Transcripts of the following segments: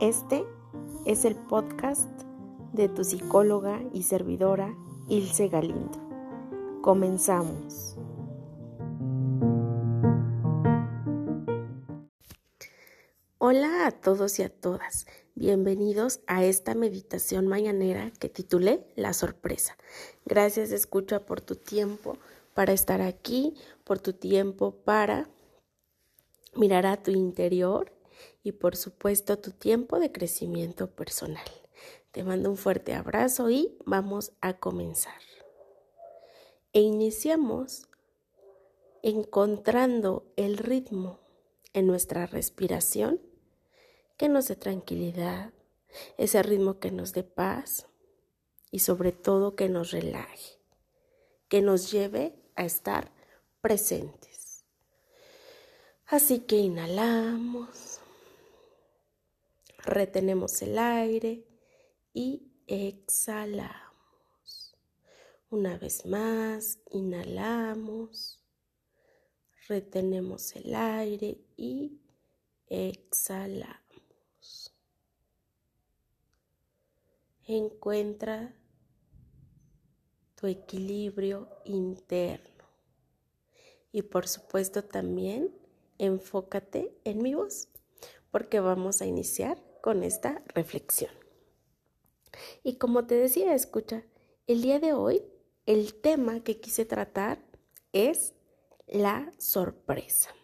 Este es el podcast de tu psicóloga y servidora Ilse Galindo. Comenzamos. Hola a todos y a todas. Bienvenidos a esta meditación mañanera que titulé La sorpresa. Gracias, escucha, por tu tiempo para estar aquí, por tu tiempo para mirar a tu interior y por supuesto tu tiempo de crecimiento personal. Te mando un fuerte abrazo y vamos a comenzar. E iniciamos encontrando el ritmo en nuestra respiración que nos dé tranquilidad, ese ritmo que nos dé paz y sobre todo que nos relaje, que nos lleve a estar presentes. Así que inhalamos retenemos el aire y exhalamos. Una vez más, inhalamos, retenemos el aire y exhalamos. Encuentra tu equilibrio interno y por supuesto también enfócate en mi voz porque vamos a iniciar con esta reflexión. Y como te decía, escucha, el día de hoy el tema que quise tratar es la sorpresa.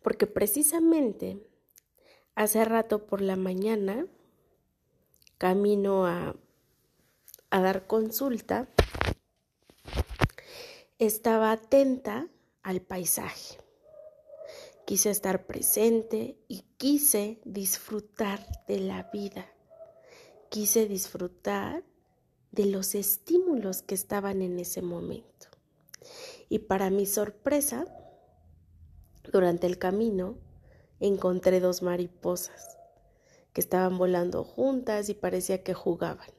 Porque precisamente hace rato por la mañana, camino a, a dar consulta, estaba atenta al paisaje quise estar presente y quise disfrutar de la vida. Quise disfrutar de los estímulos que estaban en ese momento. Y para mi sorpresa, durante el camino encontré dos mariposas que estaban volando juntas y parecía que jugaban.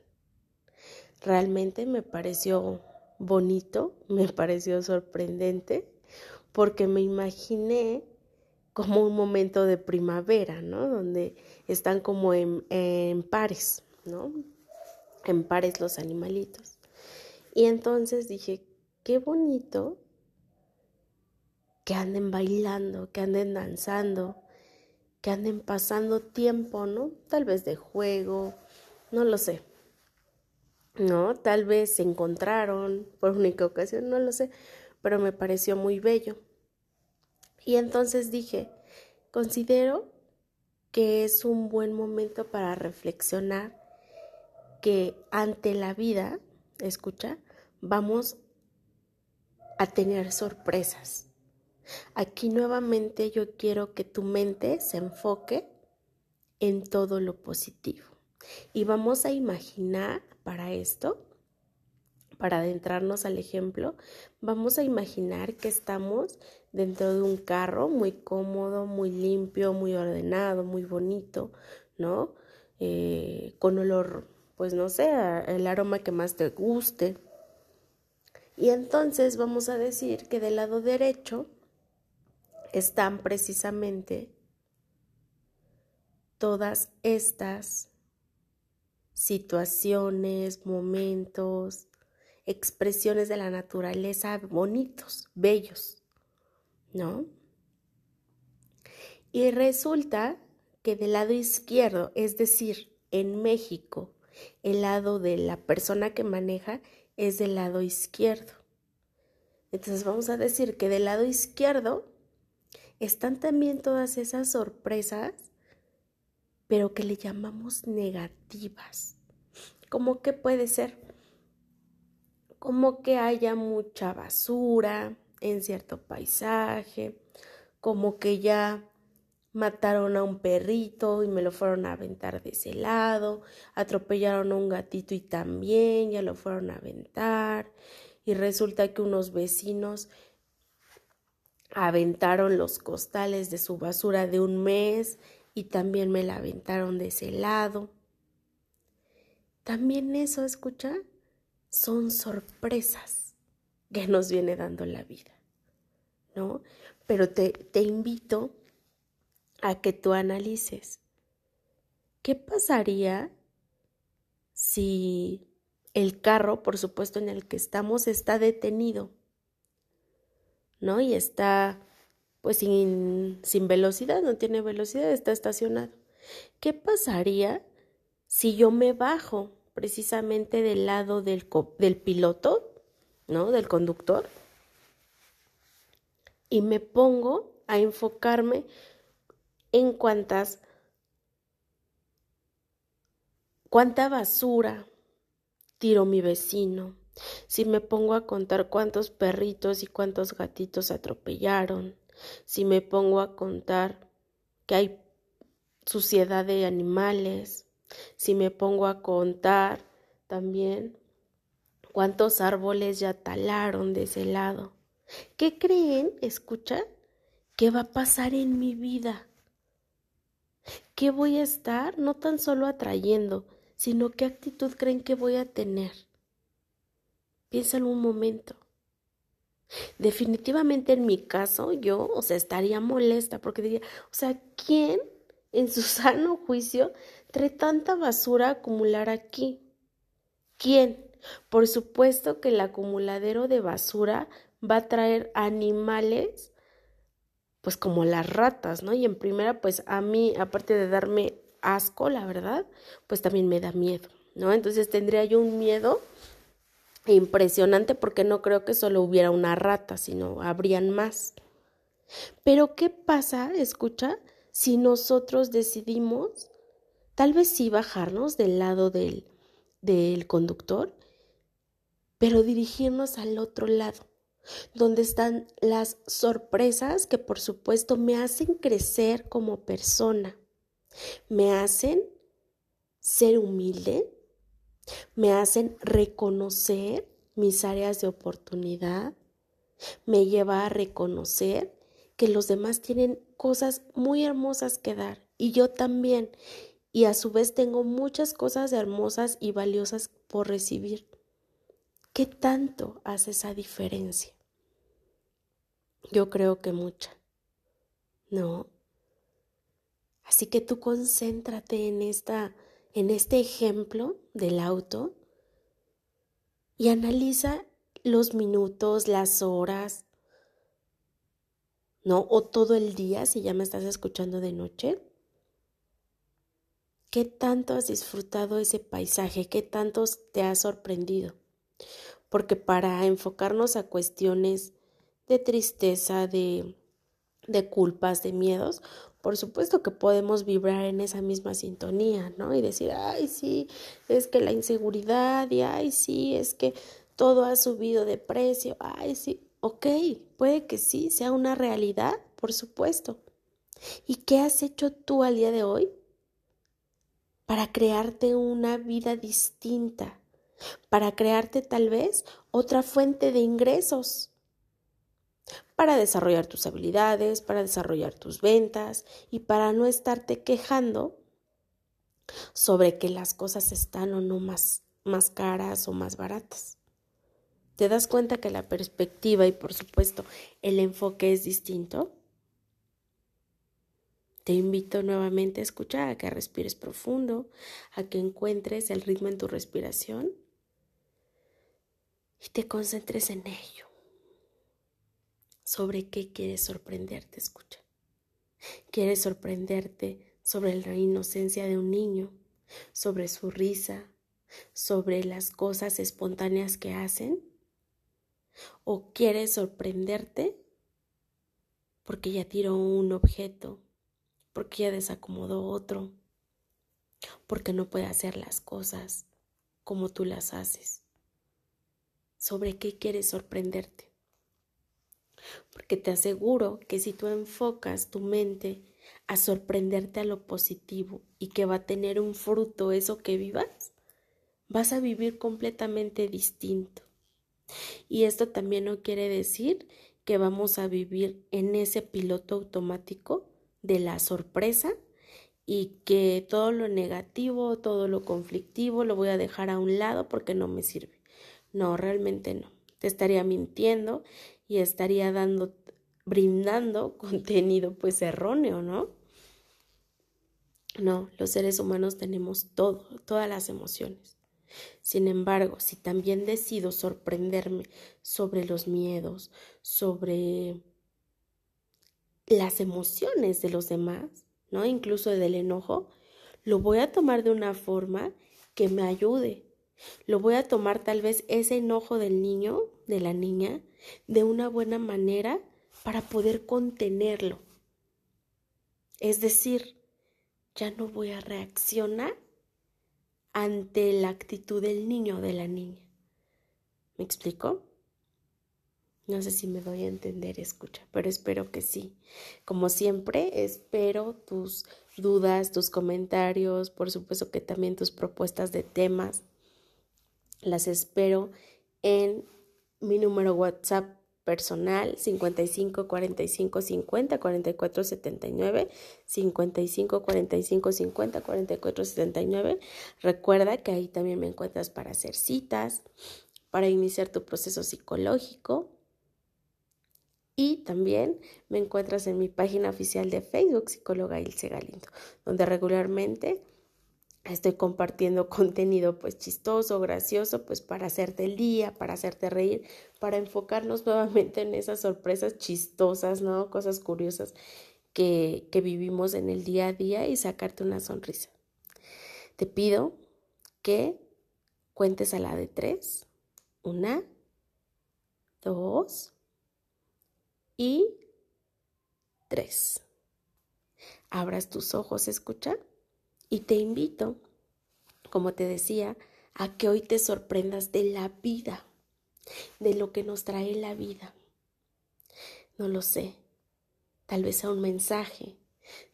Realmente me pareció bonito, me pareció sorprendente, porque me imaginé como un momento de primavera, ¿no? Donde están como en, pares, ¿no? En pares los animalitos. Y entonces dije, qué bonito que anden bailando, que anden danzando, que anden pasando tiempo, ¿no? Tal vez de juego, no lo sé. ¿No? Tal vez se encontraron por única ocasión, no lo sé, pero me pareció muy bello. Y entonces dije, considero que es un buen momento para reflexionar que ante la vida, escucha, vamos a tener sorpresas. Aquí nuevamente yo quiero que tu mente se enfoque en todo lo positivo. Y vamos a imaginar para esto para adentrarnos al ejemplo, vamos a imaginar que estamos dentro de un carro muy cómodo, muy limpio, muy ordenado, muy bonito, ¿no? Eh, con olor, pues no sé, el aroma que más te guste. Y entonces vamos a decir que del lado derecho están precisamente todas estas situaciones, momentos, expresiones de la naturaleza bonitos, bellos, ¿no? Y resulta que del lado izquierdo, es decir, en México, el lado de la persona que maneja es del lado izquierdo. Entonces vamos a decir que del lado izquierdo están también todas esas sorpresas, pero que le llamamos negativas. ¿Cómo que puede ser? Como que haya mucha basura en cierto paisaje, como que ya mataron a un perrito y me lo fueron a aventar de ese lado, atropellaron a un gatito y también ya lo fueron a aventar, y resulta que unos vecinos aventaron los costales de su basura de un mes y también me la aventaron de ese lado. También eso, escucha, son sorpresas que nos viene dando la vida, ¿no? Pero te, te invito a que tú analices ¿qué pasaría si el carro, por supuesto, en el que estamos está detenido? ¿No? Y está pues sin, sin velocidad, no tiene velocidad, está estacionado. ¿Qué pasaría si yo me bajo precisamente del lado del, del piloto, ¿no? Del conductor, y me pongo a enfocarme en cuántas, cuánta basura tiró mi vecino, si me pongo a contar cuántos perritos y cuántos gatitos atropellaron, si me pongo a contar que hay suciedad de animales, si me pongo a contar también cuántos árboles ya talaron de ese lado. ¿Qué creen, escucha, qué va a pasar en mi vida? ¿Qué voy a estar no tan solo atrayendo, sino qué actitud creen que voy a tener? Piénsalo un momento. Definitivamente en mi caso, yo, o sea, estaría molesta porque diría, o sea, ¿quién en su sano juicio trae tanta basura acumular aquí? ¿Quién? Por supuesto que el acumuladero de basura va a traer animales, pues como las ratas, ¿no? Y en primera, pues a mí, aparte de darme asco, la verdad, pues también me da miedo, ¿no? Entonces tendría yo un miedo impresionante porque no creo que solo hubiera una rata, sino habrían más. Pero ¿qué pasa, escucha, si nosotros decidimos tal vez sí bajarnos del lado del, del conductor, pero dirigirnos al otro lado, donde están las sorpresas que por supuesto me hacen crecer como persona, me hacen ser humilde, me hacen reconocer mis áreas de oportunidad, me lleva a reconocer que los demás tienen cosas muy hermosas que dar y yo también, y a su vez tengo muchas cosas hermosas y valiosas por recibir. ¿Qué tanto hace esa diferencia? Yo creo que mucha. ¿No? Así que tú concéntrate en esta en este ejemplo del auto y analiza los minutos, las horas, ¿no? O todo el día si ya me estás escuchando de noche. ¿Qué tanto has disfrutado ese paisaje? ¿Qué tanto te ha sorprendido? Porque para enfocarnos a cuestiones de tristeza, de, de culpas, de miedos, por supuesto que podemos vibrar en esa misma sintonía, ¿no? Y decir, ay, sí, es que la inseguridad, y ay, sí, es que todo ha subido de precio, ay, sí, ok, puede que sí, sea una realidad, por supuesto. ¿Y qué has hecho tú al día de hoy para crearte una vida distinta? Para crearte tal vez otra fuente de ingresos para desarrollar tus habilidades, para desarrollar tus ventas y para no estarte quejando sobre que las cosas están o no más, más caras o más baratas. ¿Te das cuenta que la perspectiva y por supuesto el enfoque es distinto? Te invito nuevamente a escuchar, a que respires profundo, a que encuentres el ritmo en tu respiración y te concentres en ello. Sobre qué quieres sorprenderte, escucha. Quieres sorprenderte sobre la inocencia de un niño, sobre su risa, sobre las cosas espontáneas que hacen. ¿O quieres sorprenderte porque ya tiró un objeto, porque ya desacomodó otro, porque no puede hacer las cosas como tú las haces? ¿Sobre qué quieres sorprenderte? porque te aseguro que si tú enfocas tu mente a sorprenderte a lo positivo y que va a tener un fruto eso que vivas, vas a vivir completamente distinto. Y esto también no quiere decir que vamos a vivir en ese piloto automático de la sorpresa y que todo lo negativo, todo lo conflictivo lo voy a dejar a un lado porque no me sirve. No, realmente no. Te estaría mintiendo y estaría dando, brindando contenido pues erróneo, ¿no? No, los seres humanos tenemos todo, todas las emociones. Sin embargo, si también decido sorprenderme sobre los miedos, sobre las emociones de los demás, ¿no? Incluso del enojo, lo voy a tomar de una forma que me ayude. Lo voy a tomar tal vez ese enojo del niño, de la niña, de una buena manera para poder contenerlo. Es decir, ya no voy a reaccionar ante la actitud del niño o de la niña. ¿Me explico? No sé si me doy a entender, escucha, pero espero que sí. Como siempre, espero tus dudas, tus comentarios, por supuesto que también tus propuestas de temas. Las espero en mi número WhatsApp personal 55 45 50 44 79 55 45 50 44 79 recuerda que ahí también me encuentras para hacer citas para iniciar tu proceso psicológico y también me encuentras en mi página oficial de Facebook psicóloga Ilse Galindo donde regularmente estoy compartiendo contenido pues chistoso, gracioso, pues para hacerte el día, para hacerte reír, para enfocarnos nuevamente en esas sorpresas chistosas, ¿no? Cosas curiosas que, que vivimos en el día a día y sacarte una sonrisa. Te pido que cuentes a la de tres. Una, dos y tres. Abras tus ojos, escucha. Y te invito, como te decía, a que hoy te sorprendas de la vida, de lo que nos trae la vida. No lo sé. Tal vez sea un mensaje.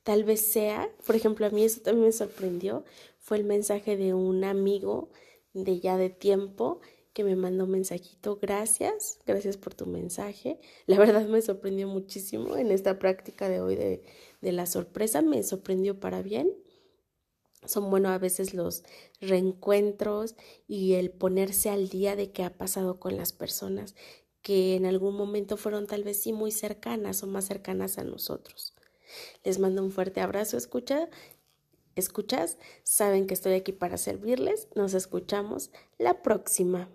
Tal vez sea, por ejemplo, a mí eso también me sorprendió, fue el mensaje de un amigo de ya de tiempo que me mandó un mensajito. Gracias, gracias por tu mensaje. La verdad me sorprendió muchísimo en esta práctica de hoy de, de la sorpresa, me sorprendió para bien son buenos a veces los reencuentros y el ponerse al día de qué ha pasado con las personas que en algún momento fueron tal vez sí muy cercanas o más cercanas a nosotros. Les mando un fuerte abrazo, escucha, escuchas, saben que estoy aquí para servirles, nos escuchamos la próxima.